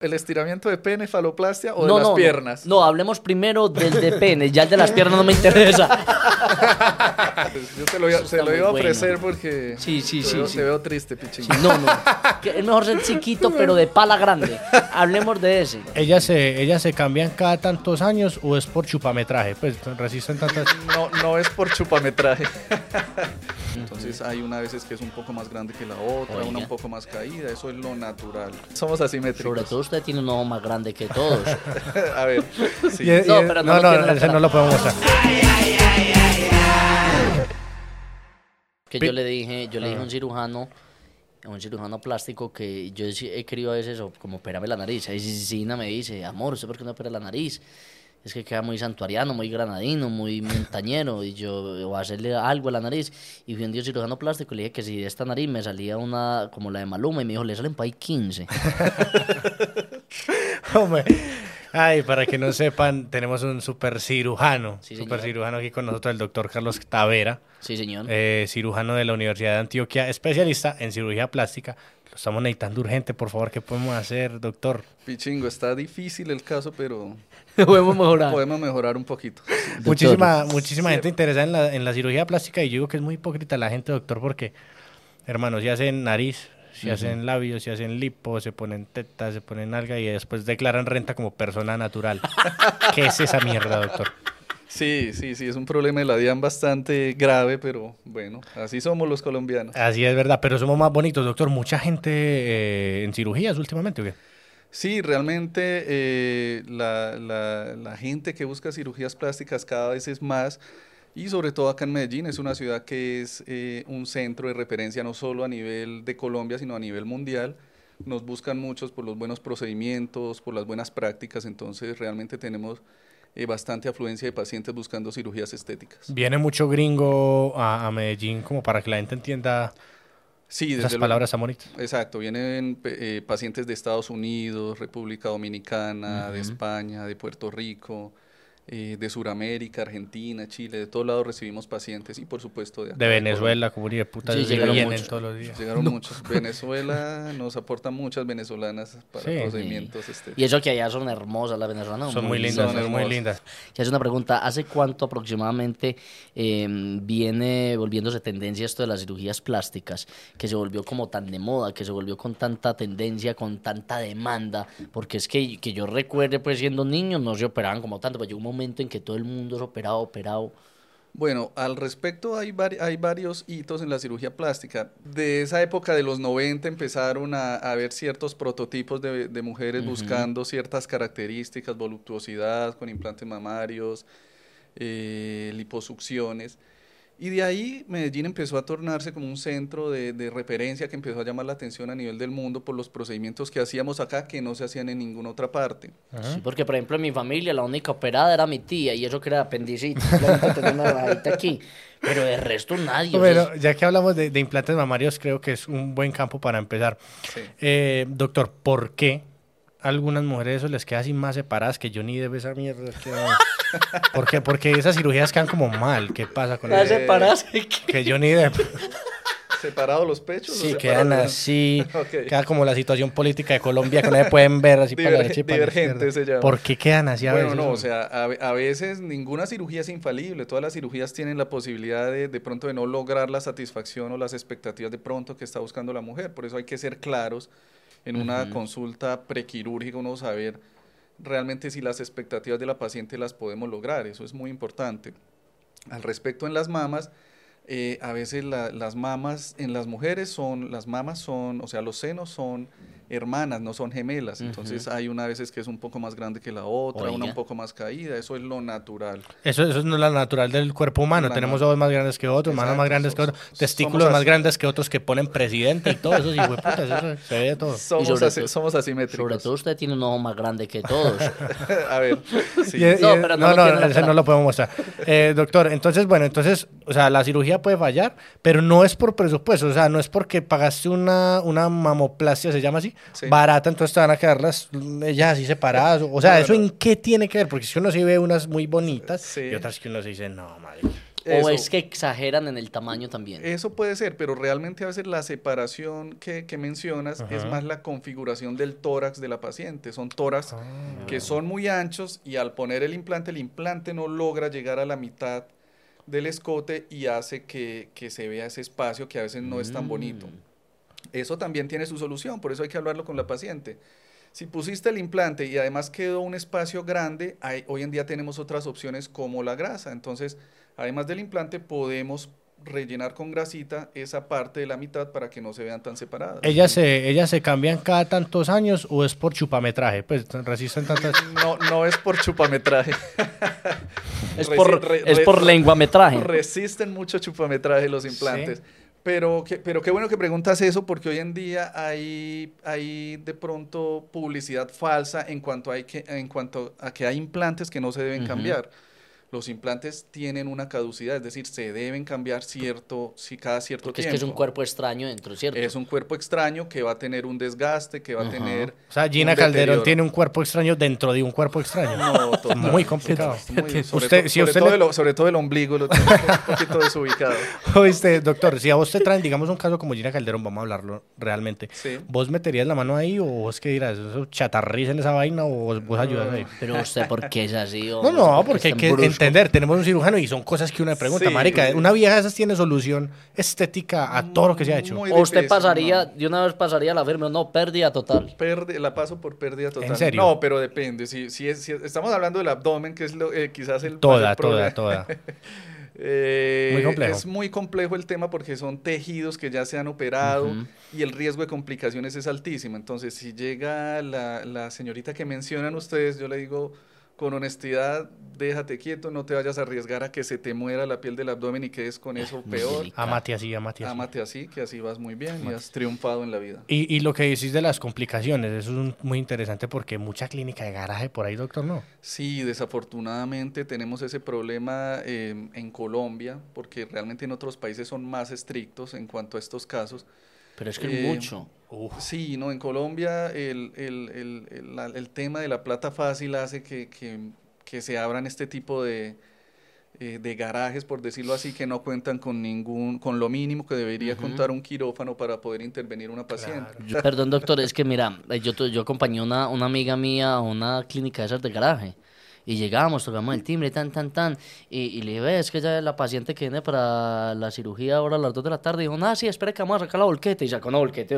¿El estiramiento de pene, faloplastia o de las piernas? No, hablemos primero del de pene, ya el de las piernas no me interesa. Pues yo te lo, iba, a ofrecer porque sí, sí, te, sí, veo, sí. te veo triste, pichín. no, no. Es mejor ser chiquito, pero de pala grande. Hablemos de ese. ¿Ellas se, ¿Ellas se cambian cada tantos años o es por chupametraje? Pues resisten tantas... No, no es por chupametraje. Entonces hay una veces que es un poco más grande que la otra, una un poco más caída, eso es lo natural. Somos asimétricos. Sobre todo usted tiene un ojo más grande que todos. a ver, sí. no, pero no, no, no ese no lo podemos mostrar. Que yo le dije, yo le dije a un ah. cirujano, a un cirujano plástico que yo he querido a veces como operarme la nariz. Ahí Sina me dice, amor, ¿usted por qué no opera la nariz? es que queda muy santuariano, muy granadino, muy montañero, y yo voy a hacerle algo a la nariz. Y fui un día cirujano plástico y le dije que si de esta nariz me salía una como la de Maluma, y me dijo, le salen para ahí 15. Hombre. Ay, para que no sepan, tenemos un super cirujano, super cirujano aquí con nosotros, el doctor Carlos Tavera. Sí, señor. Eh, cirujano de la Universidad de Antioquia, especialista en cirugía plástica. Lo estamos necesitando urgente, por favor, ¿qué podemos hacer, doctor? Pichingo, está difícil el caso, pero podemos mejorar. Podemos mejorar un poquito. Muchísima, muchísima gente interesada en la, en la cirugía plástica y yo digo que es muy hipócrita la gente, doctor, porque, hermanos, si hacen nariz, si hacen labios, si hacen lipo, se ponen tetas, se ponen alga y después declaran renta como persona natural. ¿Qué es esa mierda, doctor? Sí, sí, sí, es un problema de la DIAN bastante grave, pero bueno, así somos los colombianos. Así es verdad, pero somos más bonitos, doctor. Mucha gente eh, en cirugías últimamente, ¿o qué? Sí, realmente eh, la, la, gente que busca cirugías plásticas cada vez es más y sobre todo acá en Medellín es una ciudad que es eh, un centro de referencia no solo a nivel de Colombia, sino a nivel mundial. Nos buscan muchos por los buenos procedimientos, por las buenas prácticas, entonces realmente tenemos eh, bastante afluencia de pacientes buscando cirugías estéticas. Viene mucho gringo a, a Medellín como para que la gente entienda Sí, Esas palabras amoritas. Exacto, vienen eh, pacientes de Estados Unidos, República Dominicana, de España, de Puerto Rico, eh, de Sudamérica, Argentina, Chile, de todos lados recibimos pacientes y por supuesto de, de Venezuela, como de puta, sí, llegaron muchos. todos los días. Llegaron muchos. Venezuela nos aporta muchas venezolanas para procedimientos. Este. Y eso que allá son hermosas las venezolanas. Son muy, lindas, son, muy lindas. Y hace una pregunta, ¿hace cuánto aproximadamente em, viene volviéndose tendencia esto de las cirugías plásticas, que se volvió como tan de moda, que se volvió con tanta tendencia, con tanta demanda? Porque es que, que yo recuerde, pues siendo niño no se operaban como tanto, pero llegó un momento en que todo el mundo es operado, operado? Bueno, al respecto hay, hay varios hitos en la cirugía plástica. De esa época de los 90 empezaron a, haber ciertos prototipos de, mujeres buscando ciertas características, voluptuosidad con implantes mamarios, eh, liposucciones. Y de ahí Medellín empezó a tornarse como un centro de, referencia que empezó a llamar la atención a nivel del mundo por los procedimientos que hacíamos acá que no se hacían en ninguna otra parte. Sí, porque por ejemplo en mi familia la única operada era mi tía y eso que era apendicitis, una aquí. Pero de resto nadie. Bueno, ya que hablamos de, implantes mamarios, creo que es un buen campo para empezar. Eh, doctor, ¿por qué algunas mujeres eso les queda así más separadas que yo ni debe esa mierda? ¿Por qué? Porque esas cirugías quedan como mal. ¿Qué pasa con eso? separas? Que yo ni de... ¿Separados los pechos? Sí, quedan así. Queda como la situación política de Colombia, que no se pueden ver así para la derecha y para la se llama. ¿Por qué quedan así a bueno, no, o sea, a, veces ninguna cirugía es infalible. Todas las cirugías tienen la posibilidad de, de pronto de no lograr la satisfacción o las expectativas de pronto que está buscando la mujer. Por eso hay que ser claros en una consulta prequirúrgica, uno saber realmente si las expectativas de la paciente las podemos lograr, eso es muy importante. Al respecto en las mamas, eh, a veces las mamas en las mujeres son, las mamas son, o sea, los senos son hermanas, no son gemelas. Entonces hay una veces que es un poco más grande que la otra, una un poco más caída. Eso es lo natural. Eso, eso no es lo natural del cuerpo humano. Tenemos ojos más grandes que otros, manos más grandes que otros, testículos más grandes que otros que ponen presidente y todo eso. Sí, eso se ve todo. Somos, así, somos asimétricos. Sobre todo usted tiene un ojo más grande que todos. a ver. no, pero no, no, no ese no lo podemos mostrar. Eh, doctor, entonces, bueno, entonces, o sea, la cirugía puede fallar, pero no es por presupuesto. O sea, no es porque pagaste una, una mamoplastia, se llama así, barata, entonces te van a quedar las ellas así separadas. O sea, ¿eso en qué tiene que ver? Porque si uno sí ve unas muy bonitas y otras que uno se dice, no, madre. ¿O es que exageran en el tamaño también? Eso puede ser, pero realmente a veces la separación que, que mencionas es más la configuración del tórax de la paciente. Son tórax ah. que son muy anchos y al poner el implante, el implante no logra llegar a la mitad del escote y hace que, que se vea ese espacio que a veces no es tan bonito. Eso también tiene su solución, por eso hay que hablarlo con la paciente. Si pusiste el implante y además quedó un espacio grande, hay, hoy en día tenemos otras opciones como la grasa. Entonces, además del implante, podemos rellenar con grasita esa parte de la mitad para que no se vean tan separadas. ¿Ellas se, ellas se cambian cada tantos años o es por chupametraje? Pues resisten tantas... No, no es por chupametraje. es, por, es por lenguametraje. Resisten mucho chupametraje los implantes. Pero, pero qué bueno que preguntas eso, porque hoy en día hay, hay de pronto publicidad falsa en cuanto, hay que, en cuanto a que hay implantes que no se deben cambiar los implantes tienen una caducidad, es decir, se deben cambiar cierto, si cada cierto Porque tiempo. es que es un cuerpo extraño dentro, ¿cierto? Es un cuerpo extraño que va a tener un desgaste, que va a tener. O sea, Gina Calderón tiene un cuerpo extraño dentro de un cuerpo extraño. No, total, Muy complicado. sobre, usted, si sobre, todo el, sobre todo el ombligo lo tiene un poquito desubicado. Oíste, doctor, si a vos te traen, digamos, un caso como Gina Calderón, vamos a hablarlo realmente. ¿Vos meterías la mano ahí o vos qué dirás? ¿Eso en esa vaina o vos, ayudas ahí? Pero usted, ¿por qué es así? no, no, porque que entender, tenemos un cirujano y son cosas que uno le pregunta, marica, una vieja esas tiene solución estética a todo lo que se ha hecho. o usted pasaría, de una vez pasaría la firma, no, pérdida total. la paso por pérdida total. ¿En serio? No, pero depende, si, si, estamos hablando del abdomen, que es lo, eh, quizás el... Toda, toda, toda. Eh, muy complejo. Es muy complejo el tema porque son tejidos que ya se han operado y el riesgo de complicaciones es altísimo. Entonces, si llega la, la señorita que mencionan ustedes, yo le digo, con honestidad, déjate quieto, no te vayas a arriesgar a que se te muera la piel del abdomen y quedes con eso peor. Amate así, amate así. Amate así, que así vas muy bien y has triunfado en la vida. Y, y, lo que decís de las complicaciones, eso es muy interesante porque mucha clínica de garaje por ahí, doctor, ¿no? Sí, desafortunadamente tenemos ese problema eh, en Colombia, porque realmente en otros países son más estrictos en cuanto a estos casos. Pero es que eh, mucho. Sí, no, en Colombia el, el, el, el, tema de la plata fácil hace que, que, que se abran este tipo de, eh, de garajes, por decirlo así, que no cuentan con ningún, con lo mínimo que debería contar un quirófano para poder intervenir una paciente. perdón, doctor, es que mira, yo, yo acompañé una, una amiga mía a una clínica de esas de garaje y llegamos, tocamos el timbre, tan, tan, tan. Y, y le dije, es que ya la paciente que viene para la cirugía ahora a las 2 de la tarde. dijo, nada, sí, espera que vamos a sacar la volqueta. Y sacó una volqueta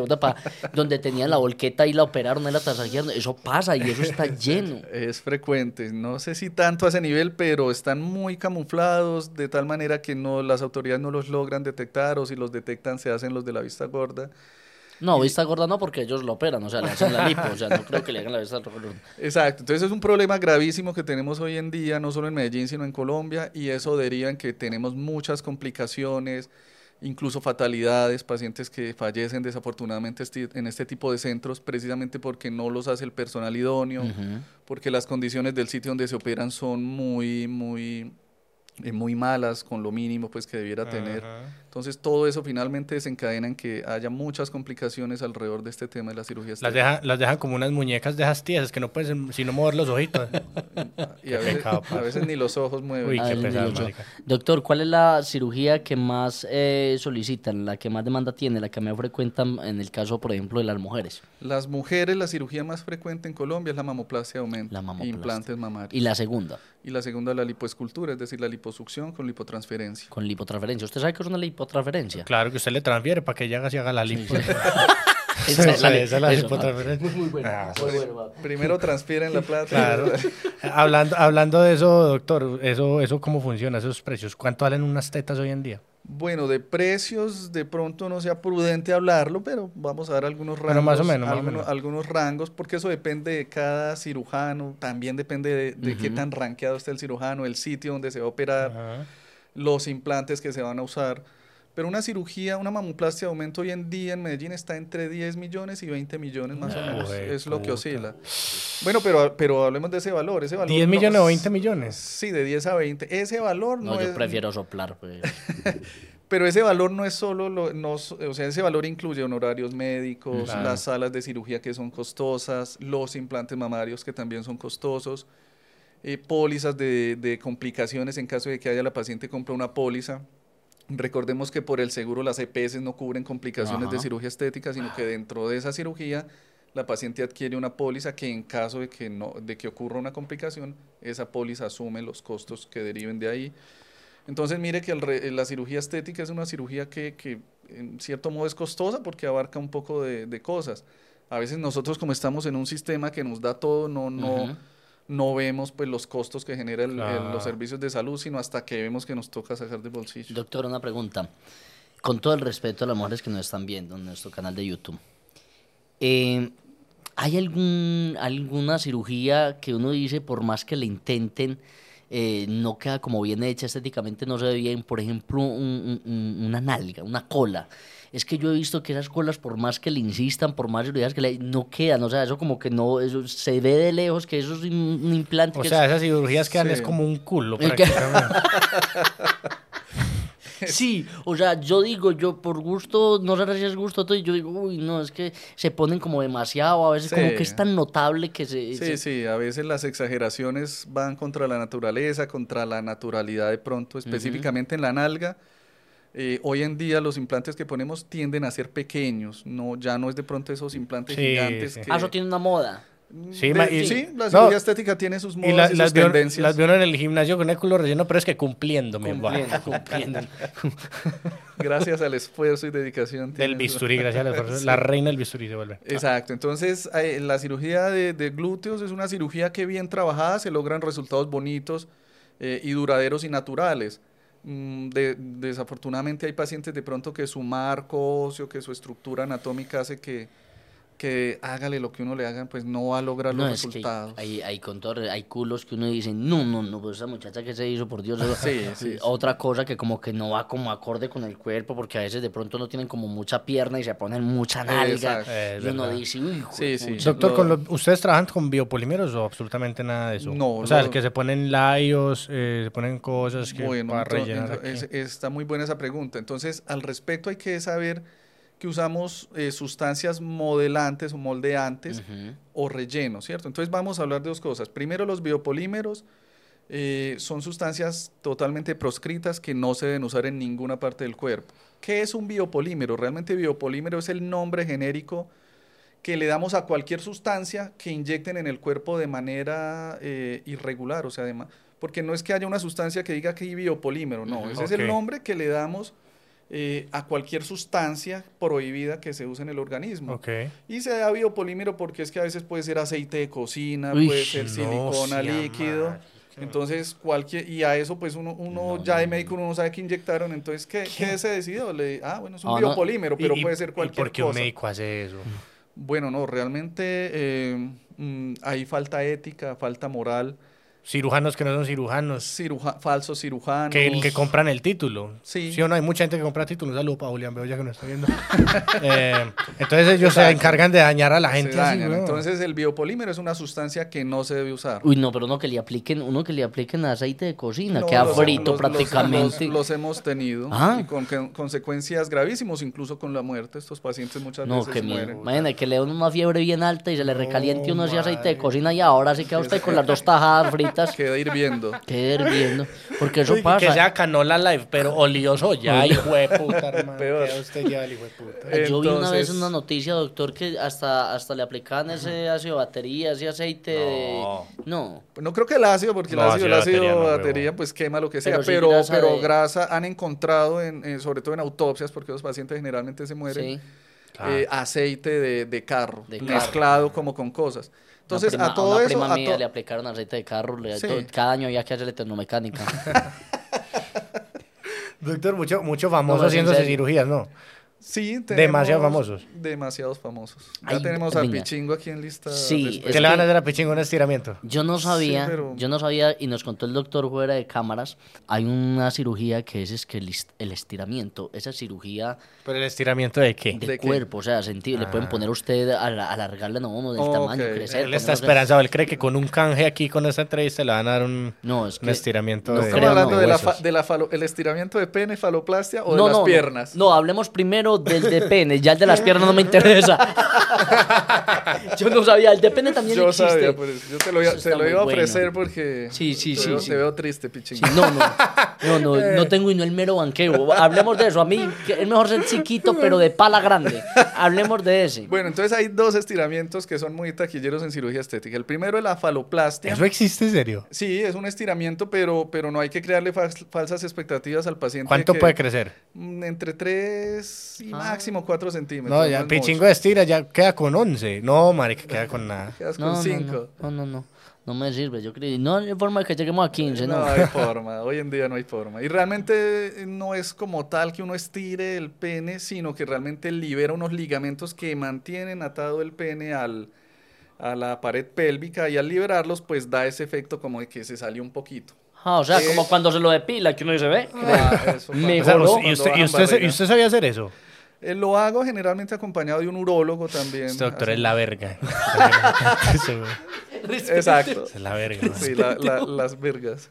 donde tenía la volqueta y la operaron en la tasajería. Eso pasa y eso está lleno. Es frecuente. No sé si tanto a ese nivel, pero están muy camuflados de tal manera que no las autoridades no los logran detectar o si los detectan se hacen los de la vista gorda. No, vista gorda no, porque ellos lo operan, o sea, le hacen la lipo, o sea, no creo que le hagan la vista gorda. Exacto, entonces es un problema gravísimo que tenemos hoy en día, no solo en Medellín, sino en Colombia, y eso deriva en que tenemos muchas complicaciones, incluso fatalidades, pacientes que fallecen desafortunadamente en este tipo de centros, precisamente porque no los hace el personal idóneo, porque las condiciones del sitio donde se operan son muy, muy eh, muy malas, con lo mínimo pues que debiera tener. Entonces todo eso finalmente desencadena en que haya muchas complicaciones alrededor de este tema de la cirugía Las, deja, las dejan como unas muñecas de esas tiesas que no pueden sino mover los ojitos. y a veces, ni los ojos mueven. Doctor, ¿cuál es la cirugía que más eh, solicitan, la que más demanda tiene, la que más frecuentan en el caso, por ejemplo, de las mujeres? Las mujeres, la cirugía más frecuente en Colombia es la mamoplastia aumento. La Implantes mamarios. ¿Y la segunda? Y la segunda la lipoescultura, es decir, la liposucción con lipotransferencia. Con lipotransferencia. ¿Usted sabe qué es una lipotransferencia? Claro, que usted le transfiere para que ella haga, haga la lipo. esa, es la, lipotransferencia. Muy, muy ah, Primero transfieren la plata. Claro. hablando, hablando de eso, doctor, eso, eso ¿cómo funciona? Esos precios. ¿Cuánto valen unas tetas hoy en día? Bueno, de precios de pronto no sea prudente hablarlo, pero vamos a dar algunos rangos. más o menos, algunos, rangos, porque eso depende de cada cirujano, también depende de, qué tan rankeado está el cirujano, el sitio donde se va a operar, los implantes que se van a usar. Pero una cirugía, una mamoplastia de aumento hoy en día en Medellín está entre 10 millones y 20 millones más o menos. es lo que oscila. Bueno, pero, pero hablemos de ese valor. Ese valor ¿10 millones o 20 millones? Sí, de 10 a 20. Ese valor no, no yo prefiero soplar. Pues. pero ese valor no es solo, lo, no, o sea, ese valor incluye honorarios médicos, las salas de cirugía que son costosas, los implantes mamarios que también son costosos eh, pólizas de, de complicaciones en caso de que haya la paciente compra una póliza. Recordemos que por el seguro las EPS no cubren complicaciones de cirugía estética, sino que dentro de esa cirugía la paciente adquiere una póliza que en caso de que, no, de que ocurra una complicación, esa póliza asume los costos que deriven de ahí. Entonces mire que el re- la cirugía estética es una cirugía que, que en cierto modo es costosa porque abarca un poco de, de cosas. A veces nosotros como estamos en un sistema que nos da todo, no. No vemos pues los costos que genera el- el- Claro. los servicios de salud, sino hasta que vemos que nos toca sacar de bolsillo. Doctor, una pregunta. Con todo el respeto a las mujeres que nos están viendo en nuestro canal de YouTube, eh, ¿hay algún, alguna cirugía que uno dice, por más que le intenten, eh, no queda como bien hecha estéticamente, no se ve bien? Por ejemplo, un- un- una nalga, una cola. Es que yo he visto que esas colas, por más que le insistan, por más cirugías que le no quedan, o sea, eso como que no, eso se ve de lejos que eso es un, implante O que sea, es- esas cirugías quedan Sí. es como un culo El que- prácticamente. Sí, o sea, yo digo, yo por gusto, no sé si es gusto, todo, y yo digo, uy, no, es que se ponen como demasiado, a veces como que es tan notable que se... Sí, se- sí, a veces las exageraciones van contra la naturaleza, contra la naturalidad de pronto, específicamente en la nalga. Eh, hoy en día los implantes que ponemos tienden a ser pequeños, no, ya no es de pronto esos implantes Sí, gigantes sí. que... Ah, eso tiene una moda. Sí, de- ma- y- sí, la no, cirugía estética tiene sus modas Y sus las, vio, tendencias. las uno en el gimnasio con el culo relleno, pero es que cumpliendo. Cumpliendo, cumpliendo. Gracias al esfuerzo y dedicación. Del bisturí, gracias al esfuerzo. Sí. La reina del bisturí se vuelve. Exacto, entonces eh, la cirugía de, de glúteos es una cirugía que bien trabajada se logran resultados bonitos eh, y duraderos y naturales. Mm, de- desafortunadamente hay pacientes de pronto que su marco óseo, que su estructura anatómica hace que, que hágale lo que uno le hagan, pues no va a lograr No, los es que resultados. hay, hay, con todo, hay culos que uno dice, no, no, no, pues esa muchacha que se hizo, por Dios. eso- Sí, sí, sí. Otra cosa que como que no va como acorde con el cuerpo, porque a veces de pronto no tienen como mucha pierna y se ponen mucha nalga. Es y uno verdad. dice, uy, Sí, sí. juepucha". Doctor, Lo- ¿con los- ¿ustedes trabajan con biopolímeros o absolutamente nada de eso? No, O sea, lo- que se ponen layos, eh, se ponen cosas que Bueno, para ento- rellenar ento- aquí. es- está muy buena esa pregunta. Entonces, al respecto hay que saber que usamos eh, sustancias modelantes o moldeantes o relleno, ¿cierto? Entonces vamos a hablar de dos cosas. Primero, los biopolímeros eh, son sustancias totalmente proscritas que no se deben usar en ninguna parte del cuerpo. ¿Qué es un biopolímero? Realmente biopolímero es el nombre genérico que le damos a cualquier sustancia que inyecten en el cuerpo de manera eh, irregular, o sea, porque no es que haya una sustancia que diga que hay biopolímero, no, ese es el nombre que le damos eh, a cualquier sustancia prohibida que se use en el organismo. Y se da biopolímero porque es que a veces puede ser aceite de cocina, Uy, puede ser no silicona sea líquido. Entonces, cualquier, y a eso pues uno, uno No, ya de médico uno no sabe qué inyectaron, entonces ¿qué, ¿qué se decidió? Le, ah, bueno, es un Ah, no. biopolímero, pero ¿Y- y- puede ser ¿Y cualquier por qué un cosa. médico hace eso? Bueno, no, realmente eh, mm, hay falta ética, falta moral, Cirujanos que no son cirujanos, ciruja- falsos cirujanos. que, que compran el título. Sí. o no? Hay mucha gente que compra títulos. Un saludo para Julián Beoya que nos está viendo. Eh, entonces ellos se encargan de dañar a la gente así, weón. Entonces el biopolímero es una sustancia que no se debe usar. Uy, no, pero uno que le apliquen, uno que le apliquen aceite de cocina, No, queda los- frito los- prácticamente. Los, los hemos tenido Ah. y con que- consecuencias gravísimas, incluso con la muerte. Estos pacientes muchas No, veces qué miedo. mueren. Imagínate que le den una fiebre bien alta y se le recaliente uno ese aceite de cocina y ahora sí queda usted con las dos tajadas fritas. Queda hirviendo. Qué hirviendo. Porque eso Uy, pasa. Que sea canola live, pero olioso ya, hijo de puta, hermano. Peor. Queda usted ya, el hijo de puta. Yo vi una vez una noticia, doctor, que hasta, hasta le aplicaban ese ácido batería, ese aceite de... No. No creo que el ácido, porque No, el ácido, el ácido batería no, pues quema lo que sea, Pero sí pero, grasa pero de- grasa han encontrado, en, en- sobre todo en autopsias, porque los pacientes generalmente se mueren, Sí. eh, aceite de, de carro, De carro. mezclado como con cosas. Entonces, prima- a todo una eso... prima a mía to- le aplicaron aceite de carro. le- Sí. to- cada año había que hacerle tecnomecánica. Doctor, mucho, mucho famoso No, haciéndose cirugías, ¿no? Sí, tenemos Demasiado famosos. Demasiados famosos. Ya Ay, tenemos al. Pichingo aquí en lista. Sí. ¿Qué le van a hacer a Pichingo un estiramiento? Yo no sabía, pero- yo no sabía, y nos contó el doctor fuera de cámaras, hay una cirugía que es, es que el, est- el estiramiento, esa cirugía ¿Pero el estiramiento de qué? de, ¿De qué? cuerpo, o sea, sentido, le pueden poner a usted, a la- alargarle no, uno del tamaño, él crecer. Él está esperanzado, él cree que con un canje aquí, con esta entrevista, le van a dar un, No, es un que... estiramiento no de, creo, Estamos hablando no, de la, fa- de la falo- el estiramiento de pene, faloplastia o no, de las no, piernas. No, no, hablemos primero del de pene, ya el de las piernas no me interesa. yo no sabía, el de pene también yo existe. Sabía, por eso. Yo te lo, iba, te lo a bueno. ofrecer porque Sí, sí, te, sí, veo, sí. te veo triste, pichín. Sí, no, no, no, no, no tengo y no el mero banquero. Hablemos de eso. A mí es mejor ser chiquito, pero de pala grande. Hablemos de ese. Bueno, entonces hay dos estiramientos que son muy taquilleros en cirugía estética. El primero es la faloplastia. ¿Eso existe en serio? Sí, es un estiramiento, pero, pero no hay que crearle fal- falsas expectativas al paciente. ¿Cuánto que- puede crecer? Mm, Entre 3 y Ah. máximo 4 centímetros. No, ya es Pichingo estira, ya queda con 11. No, marica, queda con nada. Quedas No, con no, 5. no, no, no, no. No me sirve, yo creí. No hay forma de que lleguemos a 15, No no. hay forma, hoy en día no hay forma. Y realmente no es como tal que uno estire el pene, sino que realmente libera unos ligamentos que mantienen atado el pene al, a la pared pélvica y al liberarlos pues da ese efecto como de que se salió un poquito. Ah, o sea, Eh. como cuando se lo depila, que uno dice, ve. Ah, eso, Me- O sea, Mejoró ¿y, usted, y, usted. ¿Y usted sabía hacer eso? Eh, lo hago generalmente acompañado de un urólogo también. Este doctor Así- es la verga. Exacto. es la verga. man. Sí, la- la- las vergas.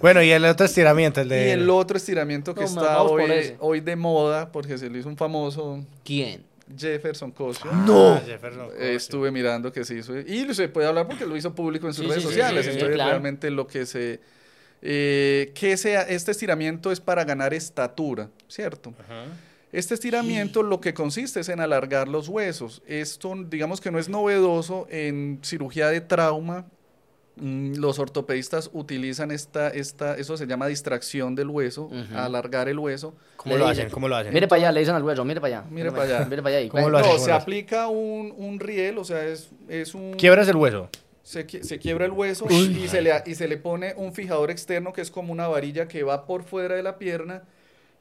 Bueno, y el otro estiramiento, el de... Y el otro estiramiento que No, está hoy, de moda, porque se lo hizo un famoso ¿Quién? Jefferson Cosio. No. Jefferson Cosio. Eh, Estuve mirando que se hizo. Y se puede hablar porque lo hizo público en sus Sí, redes sí, sociales. sí, sí, entonces, claro. realmente lo que se. eh, que sea, este estiramiento es para ganar estatura, ¿cierto? Este estiramiento lo que consiste es en alargar los huesos. Esto, digamos que no es novedoso en cirugía de trauma. Mm, Los ortopedistas utilizan esta, esta, eso se llama distracción del hueso, alargar el hueso. ¿Cómo lo dicen, hacen? ¿Cómo lo hacen? Mire para allá, le dicen al hueso, mire para allá. Mire para allá. Mire para allá. ¿Cómo ve. lo hacen? No, ¿Cómo se lo hacen? aplica un, un riel, o sea, es, es un... Quiebras el hueso. se, se quiebra el hueso y se, le, y se le pone un fijador externo que es como una varilla que va por fuera de la pierna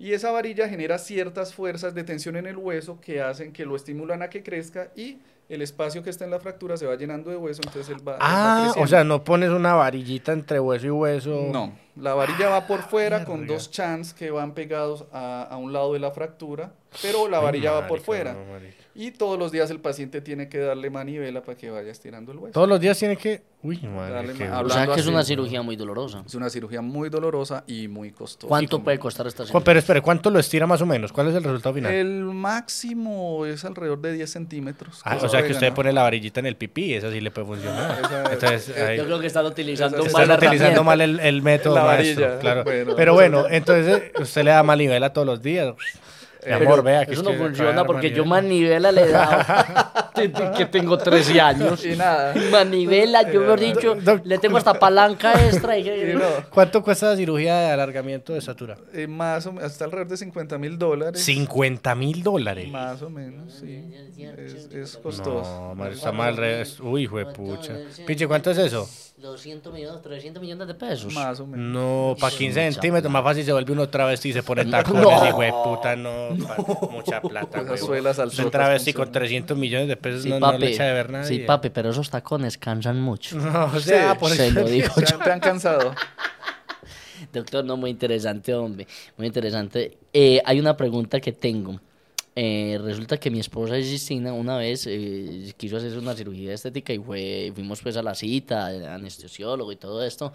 y esa varilla genera ciertas fuerzas de tensión en el hueso que hacen que lo estimulan a que crezca y el espacio que está en la fractura se va llenando de hueso, entonces él va, él va Ah, o creciendo. sea, no pones una varillita entre hueso y hueso. No, la varilla va por fuera Ah, con dos chans que van pegados a, a un lado de la fractura, pero la varilla va por fuera. no. Y todos los días el paciente tiene que darle manivela para que vaya estirando el hueso. Todos los días tiene que... Uy, madre, O sea que es así, una cirugía muy dolorosa. Es una cirugía muy dolorosa y muy costosa. ¿Cuánto puede costar esta cirugía? Pero espere, ¿cuánto lo estira más o menos? ¿Cuál es el resultado final? El máximo es alrededor de 10 centímetros. Ah, o sea que usted pone la varillita en el pipí, esa sí le puede funcionar. Esa- Entonces, eh, ahí- Yo creo que están utilizando Esa- mal están utilizando mal el, el método La maestro, varilla, claro. bueno. Pero bueno, entonces usted le da manivela todos los días. Mi Pero amor, vea que eso es no funciona porque yo manivela. le he dado que tengo 13 años. Y nada. Manivela, yo me he dicho, le tengo hasta palanca extra. Y, Y no, ¿Cuánto cuesta la cirugía de alargamiento de estatura? eh, más o menos, hasta alrededor de 50 mil dólares. 50 mil dólares. Más o menos, sí. Es, es costoso. No, madre, está mal. Uy, hijo de pucha. Pinche, ¿cuánto es eso? 200 millones, 300 millones de pesos. Más o menos. No, para 15 mucha centímetros, más fácil se vuelve uno travesti y se pone No. tacones, hijo de puta, no, mucha plata, huevón. suelas al Usted sotas travesti con funcionan. 300 millones de pesos Sí, no, no le echa de ver nadie. sí, papi, pero esos tacones cansan mucho. No, o sea, Sí, por se lo digo ¿Te yo. han, te han cansado? Doctor, no, muy interesante, hombre. Muy interesante. Eh, hay una pregunta que tengo. Eh, resulta que mi esposa Justina una vez eh, quiso hacerse una cirugía estética y fue, fuimos pues a la cita, anestesiólogo y todo esto.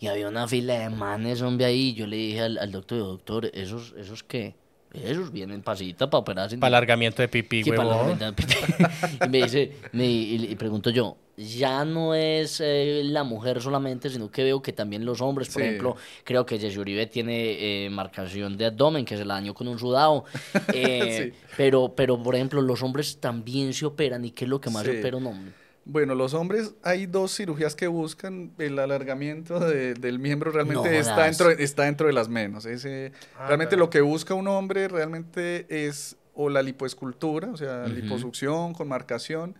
Y había una fila de manes, hombre, ahí. y Yo le dije al, al doctor, doctor, ¿esos, ¿esos qué? Esos vienen para cita, para operarse. Para alargamiento de pipí, Sí, huevón. pipí. y me dice, me, y, y pregunto yo, ya no es eh, la mujer solamente, sino que veo que también los hombres, por Sí. ejemplo, creo que Jesse Uribe tiene eh, marcación de abdomen, que se la dañó con un sudado. Eh, Sí. pero, pero, por ejemplo, los hombres también se operan. ¿Y qué es lo que más se Sí. opera un hombre? Bueno, los hombres, hay dos cirugías que buscan el alargamiento de- del miembro, realmente No está, dentro, está dentro de las menos. Ese, Ah, realmente lo que busca un hombre realmente es o la lipoescultura, o sea, liposucción con marcación,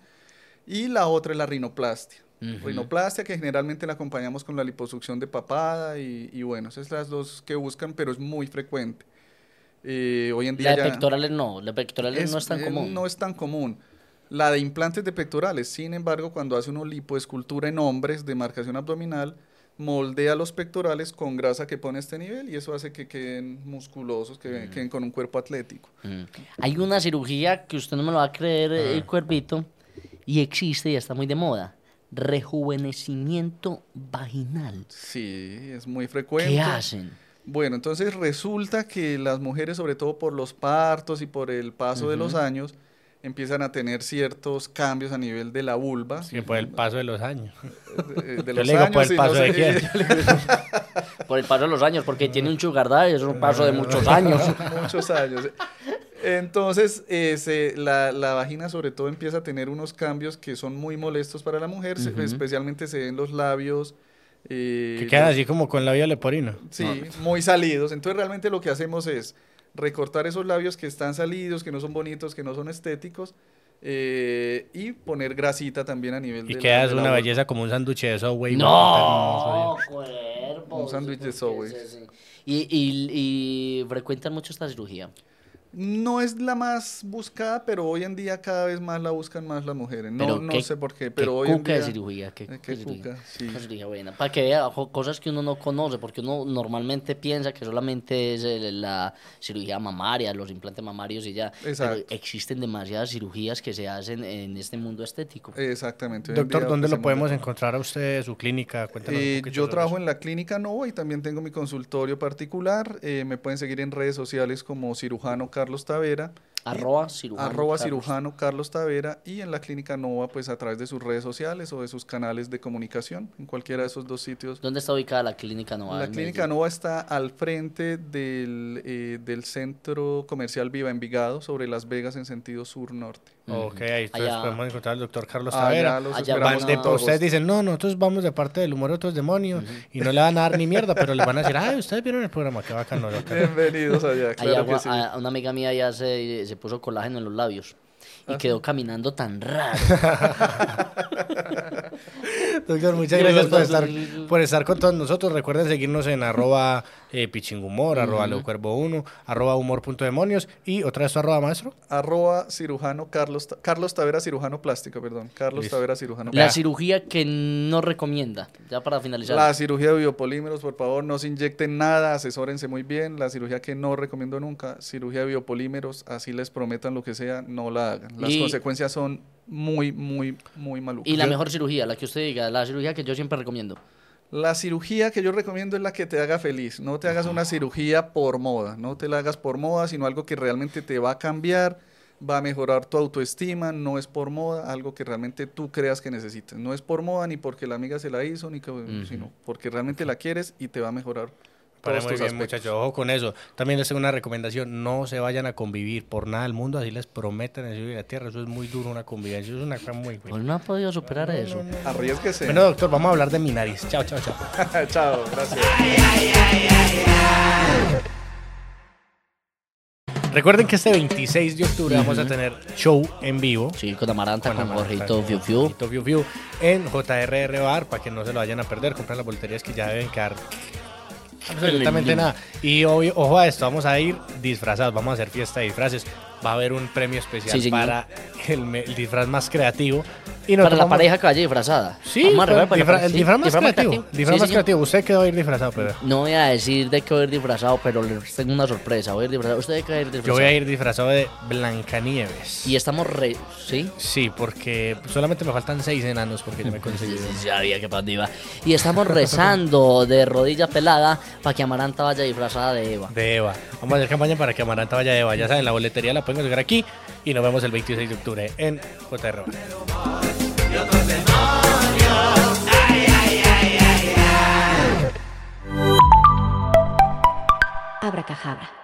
y la otra es la rinoplastia. Rinoplastia que generalmente la acompañamos con la liposucción de papada y, y bueno, esas son las dos que buscan, pero es muy frecuente. Eh, hoy en día La de ya- pectorales no, la pectorales no es tan eh, común. No es tan común. La de implantes de pectorales, sin embargo, cuando hace uno lipoescultura en hombres de marcación abdominal, moldea los pectorales con grasa que pone a este nivel y eso hace que queden musculosos, que queden con un cuerpo atlético. Mm. Hay una cirugía que usted no me lo va a creer, Ah. el cuerpito, y existe y está muy de moda. Rejuvenecimiento vaginal. Sí, es muy frecuente. ¿Qué hacen? Bueno, entonces resulta que las mujeres, sobre todo por los partos y por el paso de los años, empiezan a tener ciertos cambios a nivel de la vulva. Sí, por el paso de los años. De, de Yo los le digo por años, el y paso no de quién. Por el paso de los años, porque tiene un sugar daddy, es un paso de muchos años. muchos años. Entonces, eh, se- la, la vagina sobre todo empieza a tener unos cambios que son muy molestos para la mujer, se- especialmente se ven los labios. eh, Que quedan así como con labio leporino. Sí, muy salidos. Entonces realmente lo que hacemos es recortar esos labios que están salidos, que no son bonitos, que no son estéticos, eh, y poner grasita también a nivel Y de la- quedas de una belleza como un sándwich de Subway. No, cuerpo. Un sándwich de Subway. Y, y, y frecuentan mucho esta cirugía. No es la más buscada, pero hoy en día cada vez más la buscan más las mujeres. No, no qué- sé por qué, Qué pero hoy en cuca día... de cirugía. Qué, Eh, qué cirugía. cuca, sí. Cirugía buena. Para que vea cosas que uno no conoce, porque uno normalmente piensa que solamente es la cirugía mamaria, los implantes mamarios y ya. Exacto. Pero existen demasiadas cirugías que se hacen en este mundo estético. Exactamente. Doctor, día ¿dónde lo podemos de encontrar a usted, su clínica? Cuéntanos un Eh, yo trabajo en la clínica Nova y también tengo mi consultorio particular. Eh, me pueden seguir en redes sociales como cirujano Carlos Tavera. Arroba cirujano. arroba Carlos. cirujano Carlos Tavera y en la clínica Nova pues a través de sus redes sociales o de sus canales de comunicación en cualquiera de esos dos sitios. ¿Dónde está ubicada la clínica Nova? La clínica Medellín? Nova está al frente del, eh, del centro comercial Viva Envigado sobre Las Vegas en sentido sur-norte. Ok, ahí entonces Allá- podemos encontrar al doctor Carlos Allá Tavera. con todo ustedes dicen, no, nosotros vamos de parte del humor de otros demonios y no le van a dar ni mierda, pero les van a decir, ay, ustedes vieron el programa, qué bacano. bacano". Bienvenidos allá, Allá claro que sí. a- una amiga mía ya se, se puso colágeno en los labios y quedó caminando tan raro. Doctor, muchas gracias por estar, por estar con todos nosotros. Recuerden seguirnos en arroba eh, pichingumor, arroba leocuervo1, arroba humor.demonios y otra vez tu arroba maestro. Arroba cirujano Carlos, Carlos Tavera cirujano plástico, perdón. Carlos Listo. Tavera cirujano La Vea. cirugía que no recomienda, ya para finalizar. La cirugía de biopolímeros, por favor, no se inyecten nada, asesórense muy bien. La cirugía que no recomiendo nunca, cirugía de biopolímeros, así les prometan lo que sea, no la hagan. Las Y- consecuencias son muy, muy, muy malucas. Y la mejor cirugía, la que usted diga, la cirugía que yo siempre recomiendo. La cirugía que yo recomiendo es la que te haga feliz. No te hagas una cirugía por moda. No te la hagas por moda, sino algo que realmente te va a cambiar, va a mejorar tu autoestima. No es por moda, algo que realmente tú creas que necesitas. No es por moda ni porque la amiga se la hizo, ni que- sino porque realmente la quieres y te va a mejorar Para todos muy tus bien, aspectos. muchachos. Ojo con eso. También les tengo una recomendación. No se vayan a convivir por nada del mundo. Así les prometen en el cielo y la tierra. Eso es muy duro, una convivencia. Eso es una cosa muy buena. Pues no ha podido superar eso. Arriesguese. Bueno, doctor, vamos a hablar de mi nariz. Chao, chao, chao. Chao, gracias. Recuerden que este 26 de octubre vamos a tener show en vivo. Sí, con Amaranta, con, con Fiu Fiu. Fiu Fiu, en JRR Bar para que no se lo vayan a perder. Compren las boleterías que ya deben quedar absolutamente nada. Y obvio, ojo a esto, vamos a ir disfrazados, vamos a hacer fiesta de disfraces. Va a haber un premio especial Sí, para el disfraz más creativo. Y Para nosotros la pareja que vaya disfrazada. Sí, para disfra- el Sí, disfraz más creativo. Disfraz Sí, más creativo. Usted quedó a ir disfrazado, pero No voy a decir de qué voy a ir disfrazado, pero les tengo una sorpresa. Voy a ir disfrazado. ¿Usted de qué va a ir disfrazado? yo voy a ir disfrazado de Blancanieves. Y estamos re... ¿Sí? Sí, porque solamente me faltan seis enanos porque ya me conseguí. Sí, sí, sabía que para iba. Y estamos rezando de rodilla pelada para que Amaranta vaya disfrazada de Eva. de Eva. Vamos a hacer campaña para que Amaranta vaya de Eva. Ya saben, la boletería la pueden conseguir aquí y nos vemos el 26 de octubre en JR. Abracajabra.